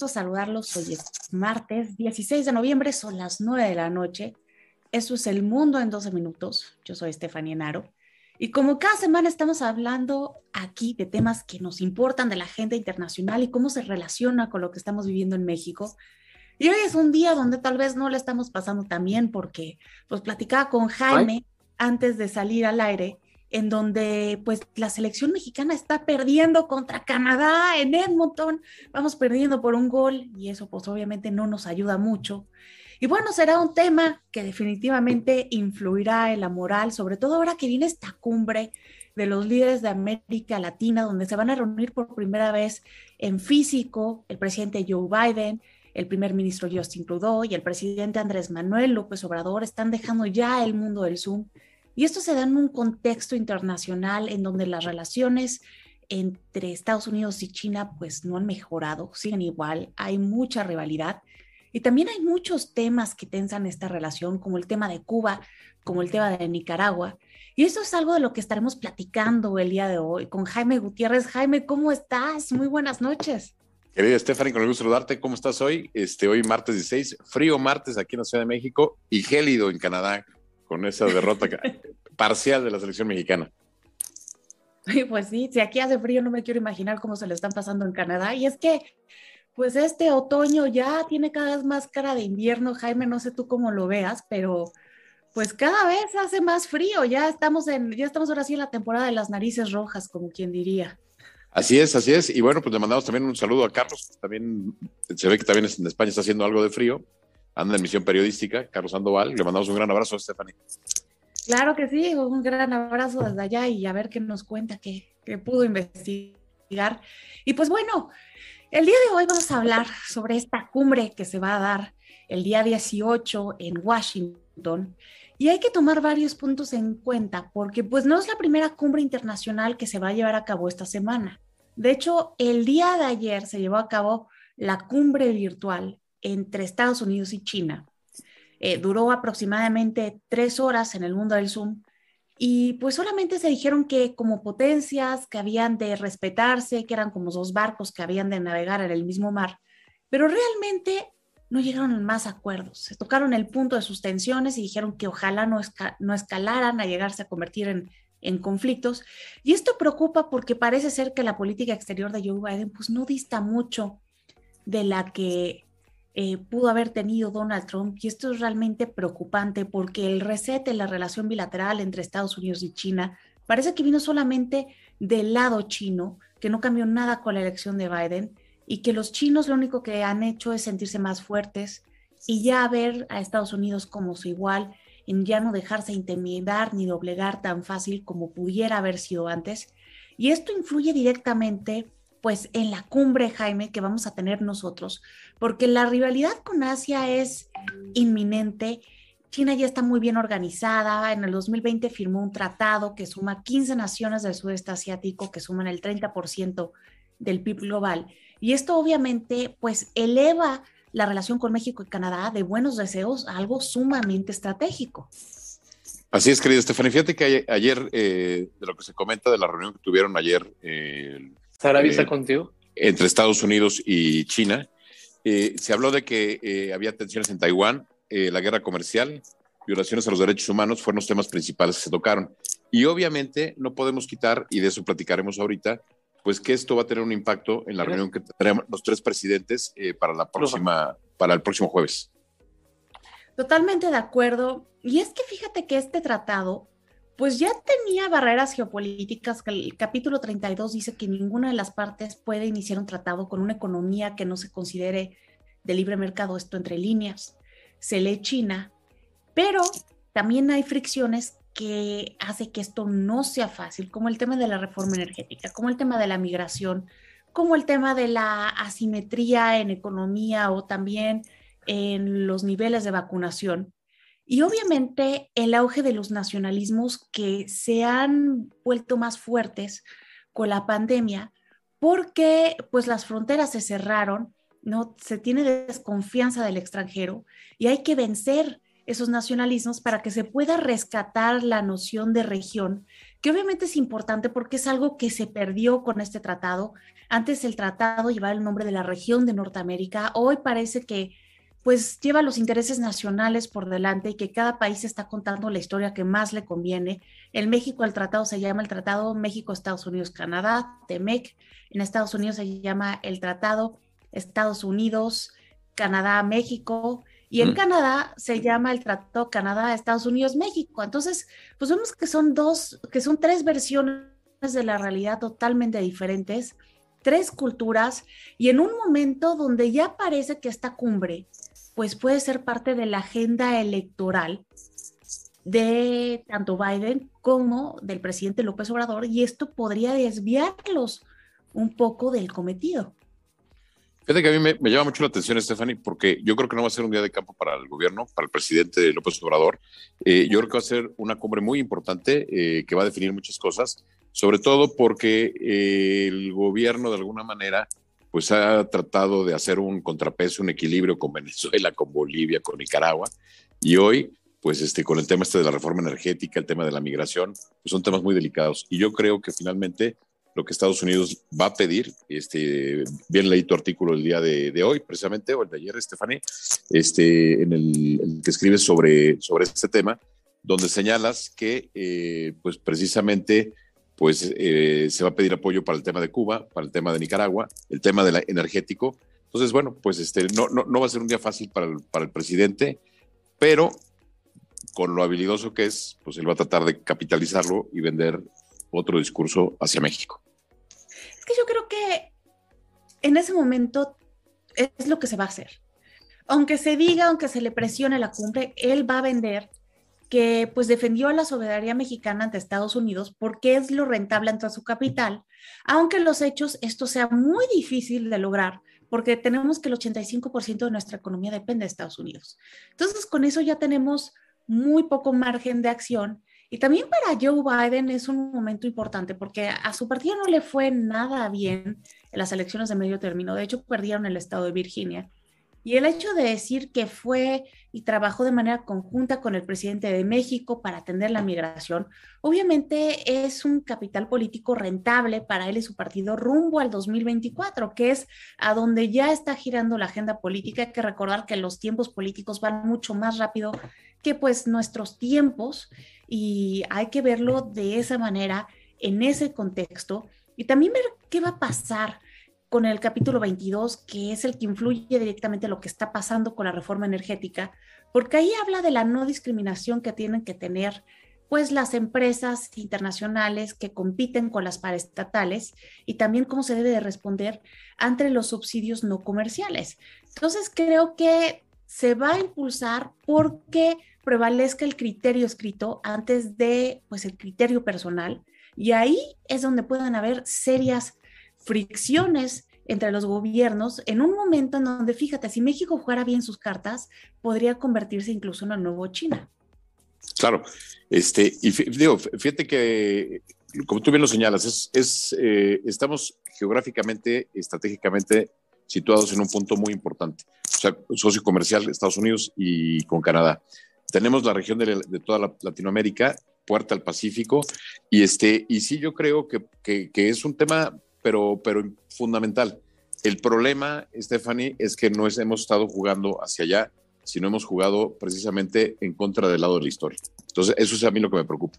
gusto saludarlos. Hoy es martes 16 de noviembre, son las 9 de la noche. Eso es El Mundo en 12 minutos. Yo soy Estefanía Naro. Y como cada semana estamos hablando aquí de temas que nos importan de la agenda internacional y cómo se relaciona con lo que estamos viviendo en México. Y hoy es un día donde tal vez no le estamos pasando tan bien porque pues platicaba con Jaime antes de salir al aire en donde pues la selección mexicana está perdiendo contra Canadá en Edmonton, vamos perdiendo por un gol y eso pues obviamente no nos ayuda mucho. Y bueno, será un tema que definitivamente influirá en la moral, sobre todo ahora que viene esta cumbre de los líderes de América Latina, donde se van a reunir por primera vez en físico el presidente Joe Biden, el primer ministro Justin Trudeau y el presidente Andrés Manuel López Obrador. Están dejando ya el mundo del Zoom y esto se da en un contexto internacional en donde las relaciones entre Estados Unidos y China pues no han mejorado, siguen igual, hay mucha rivalidad y también hay muchos temas que tensan esta relación, como el tema de Cuba, como el tema de Nicaragua. Y esto es algo de lo que estaremos platicando el día de hoy con Jaime Gutiérrez. Jaime, ¿cómo estás? Muy buenas noches. Querida Stephanie, con el gusto de saludarte. ¿Cómo estás hoy? Este, hoy martes 16, frío martes aquí en la Ciudad de México y gélido en Canadá con esa derrota parcial de la selección mexicana. Pues sí, si aquí hace frío no me quiero imaginar cómo se le están pasando en Canadá. Y es que, pues este otoño ya tiene cada vez más cara de invierno, Jaime, no sé tú cómo lo veas, pero pues cada vez hace más frío. Ya estamos en, ya estamos ahora sí en la temporada de las narices rojas, como quien diría. Así es, así es. Y bueno, pues le mandamos también un saludo a Carlos. También se ve que también en España está haciendo algo de frío anda en misión periodística, Carlos Sandoval. Le mandamos un gran abrazo a Stephanie. Claro que sí, un gran abrazo desde allá y a ver qué nos cuenta, qué, pudo investigar. Y pues bueno, el día de hoy vamos a hablar sobre esta cumbre que se va a dar el día 18 en Washington. Y hay que tomar varios puntos en cuenta porque pues no es la primera cumbre internacional que se va a llevar a cabo esta semana. De hecho, el día de ayer se llevó a cabo la cumbre virtual entre Estados Unidos y China. Eh, duró aproximadamente tres horas en el mundo del Zoom y pues solamente se dijeron que como potencias que habían de respetarse, que eran como dos barcos que habían de navegar en el mismo mar, pero realmente no llegaron más acuerdos. Se tocaron el punto de sus tensiones y dijeron que ojalá no, no escalaran a llegarse a convertir en, en conflictos. Y esto preocupa porque parece ser que la política exterior de Joe Biden pues no dista mucho de la que eh, pudo haber tenido Donald Trump y esto es realmente preocupante porque el reset en la relación bilateral entre Estados Unidos y China parece que vino solamente del lado chino, que no cambió nada con la elección de Biden y que los chinos lo único que han hecho es sentirse más fuertes y ya ver a Estados Unidos como su igual, en ya no dejarse intimidar ni doblegar tan fácil como pudiera haber sido antes. Y esto influye directamente pues en la cumbre, Jaime, que vamos a tener nosotros, porque la rivalidad con Asia es inminente. China ya está muy bien organizada. En el 2020 firmó un tratado que suma 15 naciones del sudeste asiático que suman el 30% del PIB global. Y esto obviamente pues eleva la relación con México y Canadá de buenos deseos a algo sumamente estratégico. Así es, querido Stephanie. Fíjate que ayer, eh, de lo que se comenta de la reunión que tuvieron ayer eh, ¿Sara vista eh, contigo? Entre Estados Unidos y China. Eh, se habló de que eh, había tensiones en Taiwán, la guerra comercial, violaciones a los derechos humanos fueron los temas principales que se tocaron. Y obviamente no podemos quitar, y de eso platicaremos ahorita, pues que esto va a tener un impacto en la reunión que tendremos los tres presidentes para, la próxima, para el próximo jueves. Totalmente de acuerdo. Y es que fíjate que este tratado pues ya tenía barreras geopolíticas. El capítulo 32 dice que ninguna de las partes puede iniciar un tratado con una economía que no se considere de libre mercado, esto entre líneas. Se lee China, pero también hay fricciones que hace que esto no sea fácil, como el tema de la reforma energética, como el tema de la migración, como el tema de la asimetría en economía o también en los niveles de vacunación. Y obviamente el auge de los nacionalismos que se han vuelto más fuertes con la pandemia porque pues las fronteras se cerraron, no se tiene desconfianza del extranjero y hay que vencer esos nacionalismos para que se pueda rescatar la noción de región, que obviamente es importante porque es algo que se perdió con este tratado. Antes el tratado llevaba el nombre de la región de Norteamérica, hoy parece que pues lleva los intereses nacionales por delante y que cada país está contando la historia que más le conviene. En México el tratado se llama el Tratado México, Estados Unidos, Canadá, TEMEC. En Estados Unidos se llama el Tratado Estados Unidos, Canadá, México. Y en mm. Canadá se llama el Tratado Canadá, Estados Unidos, México. Entonces, pues vemos que son dos, que son tres versiones de la realidad totalmente diferentes, tres culturas y en un momento donde ya parece que esta cumbre pues puede ser parte de la agenda electoral de tanto Biden como del presidente López Obrador y esto podría desviarlos un poco del cometido. Fíjate que a mí me, llama mucho la atención, Stephanie, porque yo creo que no va a ser un día de campo para el gobierno, para el presidente López Obrador. Eh, yo creo que va a ser una cumbre muy importante eh, que va a definir muchas cosas, sobre todo porque eh, el gobierno de alguna manera pues ha tratado de hacer un contrapeso, un equilibrio con Venezuela, con Bolivia, con Nicaragua. Y hoy, pues este, con el tema este de la reforma energética, el tema de la migración, pues son temas muy delicados. Y yo creo que finalmente lo que Estados Unidos va a pedir, este, bien leí tu artículo el día de, hoy, precisamente, o el de ayer, Stephanie, este, en el, que escribes sobre, sobre este tema, donde señalas que, eh, pues precisamente, pues eh, se va a pedir apoyo para el tema de Cuba, para el tema de Nicaragua, el tema del energético. Entonces, bueno, pues este, no, no, no va a ser un día fácil para el, para el presidente, pero con lo habilidoso que es, pues él va a tratar de capitalizarlo y vender otro discurso hacia México. Es que yo creo que en ese momento es lo que se va a hacer. Aunque se diga, aunque se le presione la cumbre, él va a vender que pues defendió a la soberanía mexicana ante Estados Unidos porque es lo rentable ante su capital, aunque en los hechos esto sea muy difícil de lograr porque tenemos que el 85% de nuestra economía depende de Estados Unidos. Entonces, con eso ya tenemos muy poco margen de acción. Y también para Joe Biden es un momento importante porque a su partido no le fue nada bien en las elecciones de medio término. De hecho, perdieron el estado de Virginia. Y el hecho de decir que fue y trabajó de manera conjunta con el presidente de México para atender la migración, obviamente es un capital político rentable para él y su partido rumbo al 2024, que es a donde ya está girando la agenda política. Hay que recordar que los tiempos políticos van mucho más rápido que pues nuestros tiempos y hay que verlo de esa manera, en ese contexto, y también ver qué va a pasar con el capítulo 22, que es el que influye directamente lo que está pasando con la reforma energética, porque ahí habla de la no discriminación que tienen que tener pues las empresas internacionales que compiten con las paraestatales y también cómo se debe de responder ante los subsidios no comerciales. Entonces creo que se va a impulsar porque prevalezca el criterio escrito antes de pues el criterio personal y ahí es donde pueden haber serias fricciones entre los gobiernos en un momento en donde, fíjate, si México jugara bien sus cartas, podría convertirse incluso en una nueva China. Claro, este, y digo, fíjate que, como tú bien lo señalas, es, eh, estamos geográficamente, estratégicamente situados en un punto muy importante. O sea, socio comercial Estados Unidos y con Canadá. Tenemos la región de, toda la Latinoamérica, puerta al Pacífico, y este, y sí, yo creo que, que es un tema pero, pero fundamental. El problema, Stephanie, es que no hemos estado jugando hacia allá, sino hemos jugado precisamente en contra del lado de la historia. Entonces, eso es a mí lo que me preocupa.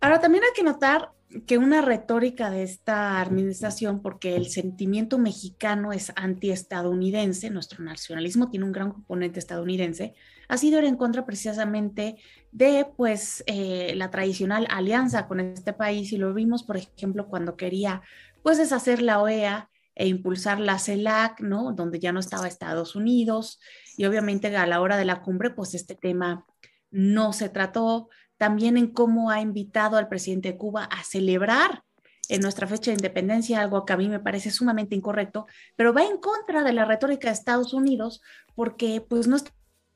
Ahora, también hay que notar que una retórica de esta administración, porque el sentimiento mexicano es antiestadounidense, nuestro nacionalismo tiene un gran componente estadounidense, ha sido ir en contra precisamente de pues eh, la tradicional alianza con este país y lo vimos, por ejemplo, cuando quería pues deshacer la OEA e impulsar la CELAC, ¿no? Donde ya no estaba Estados Unidos y obviamente a la hora de la cumbre pues este tema no se trató, también en cómo ha invitado al presidente de Cuba a celebrar en nuestra fecha de independencia, algo que a mí me parece sumamente incorrecto, pero va en contra de la retórica de Estados Unidos porque pues no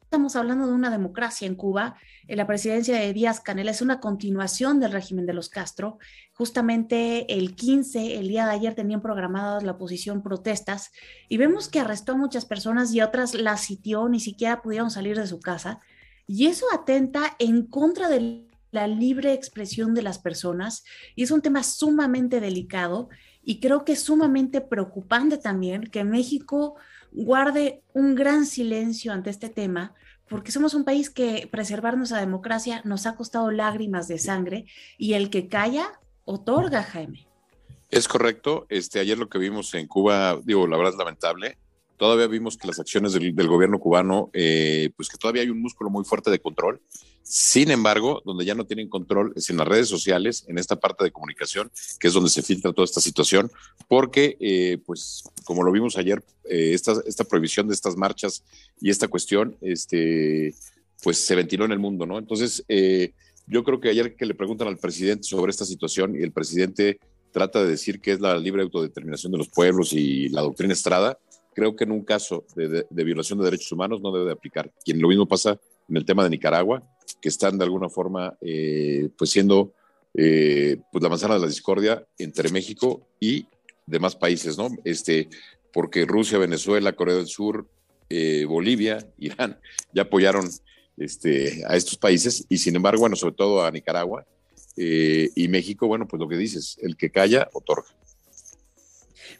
estamos hablando de una democracia en Cuba. La presidencia de Díaz Canel es una continuación del régimen de los Castro. Justamente el 15, el día de ayer, tenían programadas la oposición protestas y vemos que arrestó a muchas personas y otras las sitió, ni siquiera pudieron salir de su casa. Y eso atenta en contra de la libre expresión de las personas y es un tema sumamente delicado y creo que es sumamente preocupante también que México guarde un gran silencio ante este tema, porque somos un país que preservar nuestra democracia nos ha costado lágrimas de sangre y el que calla otorga, Jaime. Es correcto. Este, ayer lo que vimos en Cuba, digo, la verdad es lamentable. Todavía vimos que las acciones del, gobierno cubano, eh, pues que todavía hay un músculo muy fuerte de control sin embargo, donde ya no tienen control es en las redes sociales, en esta parte de comunicación, que es donde se filtra toda esta situación, porque, eh, pues, como lo vimos ayer, eh, esta, esta, prohibición de estas marchas y esta cuestión, este, pues, se ventiló en el mundo, ¿no? Entonces, eh, yo creo que ayer que le preguntan al presidente sobre esta situación y el presidente trata de decir que es la libre autodeterminación de los pueblos y la doctrina Estrada, creo que en un caso de, violación de derechos humanos no debe de aplicar. Y lo mismo pasa en el tema de Nicaragua, que están de alguna forma eh, pues siendo eh, pues la manzana de la discordia entre México y demás países, ¿no? Este, porque Rusia, Venezuela, Corea del Sur, eh, Bolivia, Irán, ya apoyaron este, a estos países y sin embargo, bueno, sobre todo a Nicaragua y México, bueno, pues lo que dices, el que calla, otorga.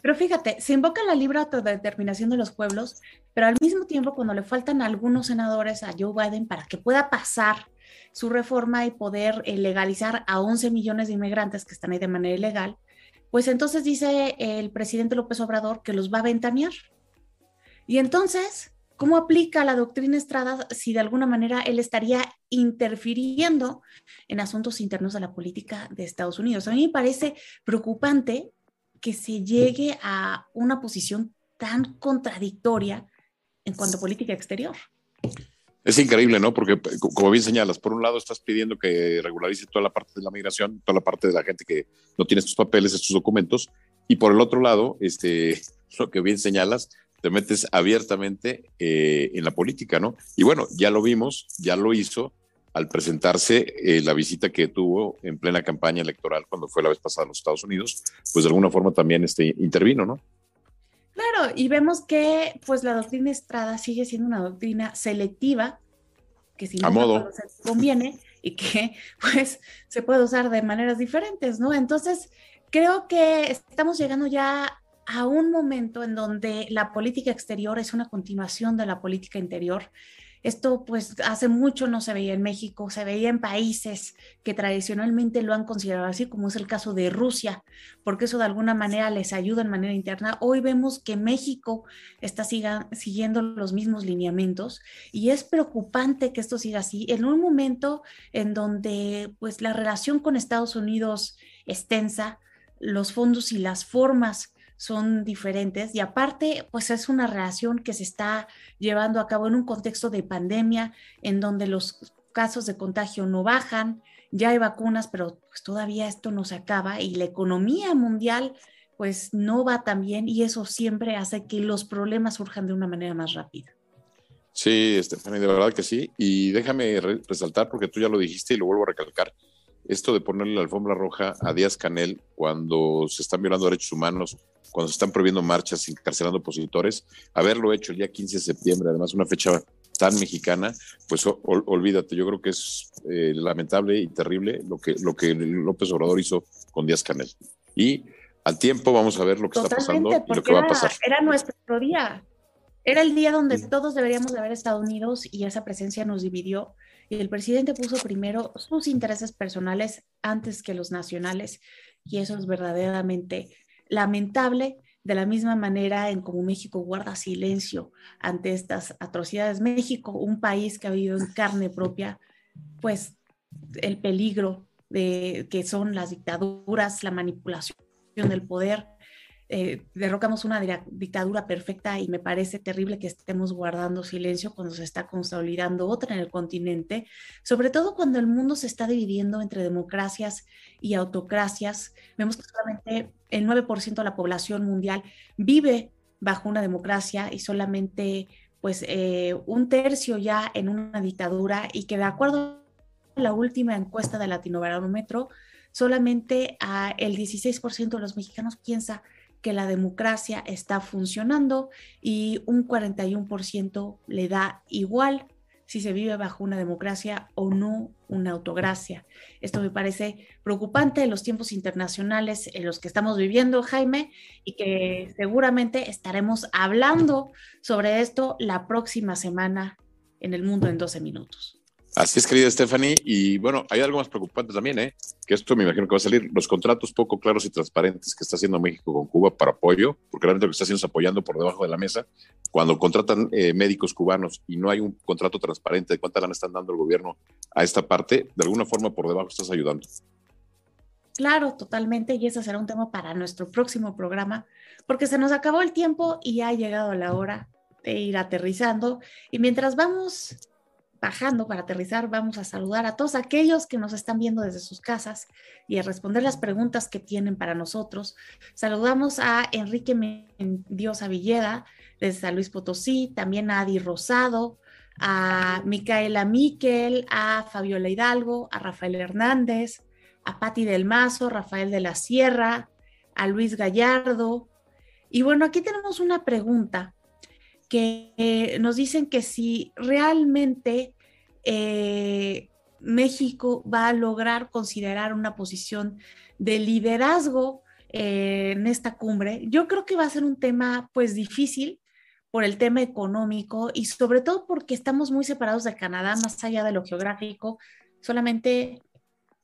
Pero fíjate, se invoca la libre autodeterminación de los pueblos, pero al mismo tiempo cuando le faltan algunos senadores a Joe Biden para que pueda pasar su reforma y poder eh, legalizar a 11 millones de inmigrantes que están ahí de manera ilegal, pues entonces dice el presidente López Obrador que los va a ventanear. Y entonces, ¿cómo aplica la doctrina Estrada si de alguna manera él estaría interfiriendo en asuntos internos de la política de Estados Unidos? A mí me parece preocupante que se llegue a una posición tan contradictoria en cuanto a política exterior. Es increíble, ¿no? Porque, como bien señalas, por un lado estás pidiendo que regularice toda la parte de la migración, toda la parte de la gente que no tiene estos papeles, estos documentos, y por el otro lado, este, lo que bien señalas, te metes abiertamente eh, en la política, ¿no? Y bueno, ya lo vimos, ya lo hizo al presentarse eh, la visita que tuvo en plena campaña electoral cuando fue la vez pasada a los Estados Unidos, pues de alguna forma también este, intervino, ¿no? Claro, y vemos que pues la doctrina Estrada sigue siendo una doctrina selectiva, que si no se conviene y que pues se puede usar de maneras diferentes, ¿no? Entonces, creo que estamos llegando ya a un momento en donde la política exterior es una continuación de la política interior esto pues hace mucho no se veía en México, se veía en países que tradicionalmente lo han considerado así, como es el caso de Rusia, porque eso de alguna manera les ayuda en manera interna. Hoy vemos que México está siguiendo los mismos lineamientos y es preocupante que esto siga así en un momento en donde pues la relación con Estados Unidos es tensa, los fondos y las formas son diferentes y aparte, pues es una relación que se está llevando a cabo en un contexto de pandemia en donde los casos de contagio no bajan, ya hay vacunas, pero pues todavía esto no se acaba y la economía mundial pues no va tan bien y eso siempre hace que los problemas surjan de una manera más rápida. Sí, Estefania, de verdad que sí. Y déjame resaltar, porque tú ya lo dijiste y lo vuelvo a recalcar, esto de ponerle la alfombra roja a Díaz Canel cuando se están violando derechos humanos, cuando se están prohibiendo marchas, encarcelando opositores, haberlo hecho el día 15 de septiembre, además una fecha tan mexicana, pues olvídate, yo creo que es eh, lamentable y terrible lo que, lo que López Obrador hizo con Díaz Canel. Y al tiempo vamos a ver lo que está pasando y lo que va a pasar. Era nuestro día, era el día donde todos deberíamos de haber estado unidos y esa presencia nos dividió y el presidente puso primero sus intereses personales antes que los nacionales y eso es verdaderamente lamentable de la misma manera en como México guarda silencio ante estas atrocidades. México, un país que ha vivido en carne propia, pues el peligro de que son las dictaduras, la manipulación del poder, eh, derrocamos una dictadura perfecta y me parece terrible que estemos guardando silencio cuando se está consolidando otra en el continente, sobre todo cuando el mundo se está dividiendo entre democracias y autocracias. Vemos que solamente el 9% de la población mundial vive bajo una democracia y solamente pues eh, un tercio ya en una dictadura y que de acuerdo a la última encuesta de Latinobarómetro, solamente a el 16% de los mexicanos piensa que la democracia está funcionando y un 41% le da igual si se vive bajo una democracia o no una autocracia. Esto me parece preocupante en los tiempos internacionales en los que estamos viviendo, Jaime, y que seguramente estaremos hablando sobre esto la próxima semana en el mundo en 12 minutos. Así es, querida Stephanie. Y bueno, hay algo más preocupante también, ¿eh? que esto me imagino que va a salir, los contratos poco claros y transparentes que está haciendo México con Cuba para apoyo, porque realmente lo que está haciendo es apoyando por debajo de la mesa. Cuando contratan eh, médicos cubanos y no hay un contrato transparente de cuánta lana están dando el gobierno a esta parte, de alguna forma por debajo estás ayudando. Claro, totalmente, y ese será un tema para nuestro próximo programa, porque se nos acabó el tiempo y ha llegado la hora de ir aterrizando. Y mientras vamos bajando para aterrizar, vamos a saludar a todos aquellos que nos están viendo desde sus casas y a responder las preguntas que tienen para nosotros. Saludamos a Enrique Mendiosa Villeda desde San Luis Potosí, también a Adi Rosado, a Micaela Miquel, a Fabiola Hidalgo, a Rafael Hernández, a Patti del Mazo, Rafael de la Sierra, a Luis Gallardo. Y bueno, aquí tenemos una pregunta que eh, nos dicen que si realmente eh, México va a lograr considerar una posición de liderazgo eh, en esta cumbre, yo creo que va a ser un tema pues difícil por el tema económico y sobre todo porque estamos muy separados de Canadá, más allá de lo geográfico, solamente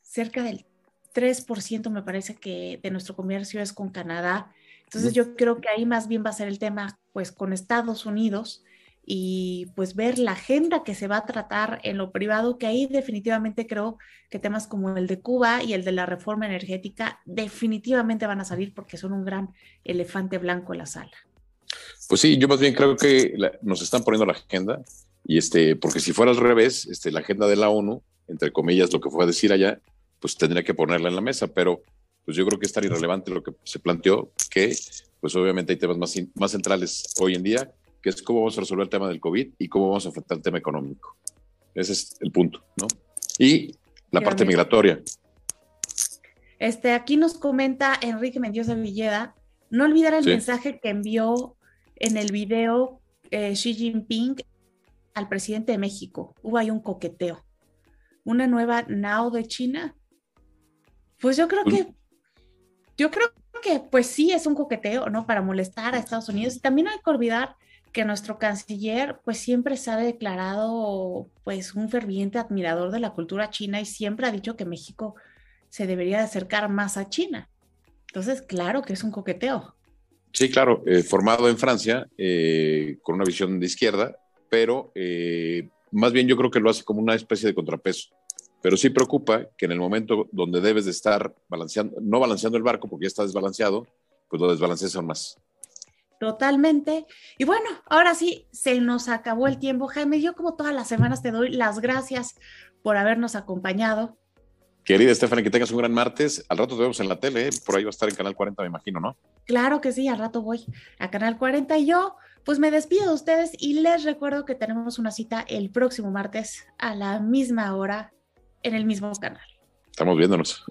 cerca del 3% me parece que de nuestro comercio es con Canadá entonces yo creo que ahí más bien va a ser el tema pues con Estados Unidos y pues ver la agenda que se va a tratar en lo privado, que ahí definitivamente creo que temas como el de Cuba y el de la reforma energética definitivamente van a salir porque son un gran elefante blanco en la sala. Pues sí, yo más bien creo que nos están poniendo la agenda y este, porque si fuera al revés, este, la agenda de la ONU, entre comillas, lo que fue a decir allá, pues tendría que ponerla en la mesa, pero pues yo creo que es tan irrelevante lo que se planteó que, pues obviamente hay temas más, más centrales hoy en día, que es cómo vamos a resolver el tema del COVID y cómo vamos a afectar el tema económico. Ese es el punto, ¿no? Y la parte migratoria. Este, aquí nos comenta Enrique Mendiosa Villeda, no olvidar el mensaje que envió en el video eh, Xi Jinping al presidente de México. Hubo ahí un coqueteo. Una nueva NAO de China. Pues yo creo pues que yo creo que pues sí es un coqueteo, ¿no? Para molestar a Estados Unidos. Y también hay que olvidar que nuestro canciller pues siempre se ha declarado pues un ferviente admirador de la cultura china y siempre ha dicho que México se debería de acercar más a China. Entonces, claro que es un coqueteo. Sí, claro, eh, formado en Francia, eh, con una visión de izquierda, pero eh, más bien yo creo que lo hace como una especie de contrapeso pero sí preocupa que en el momento donde debes de estar balanceando, no balanceando el barco porque ya está desbalanceado, pues lo desbalanceas aún más. Totalmente. Y bueno, ahora sí, se nos acabó el tiempo, Jaime. Yo como todas las semanas te doy las gracias por habernos acompañado. Querida Estefania, que tengas un gran martes. Al rato te vemos en la tele, ¿eh? por ahí va a estar en Canal 40, me imagino, ¿no? Claro que sí, al rato voy a Canal 40 y yo pues me despido de ustedes y les recuerdo que tenemos una cita el próximo martes a la misma hora en el mismo canal. Estamos viéndonos.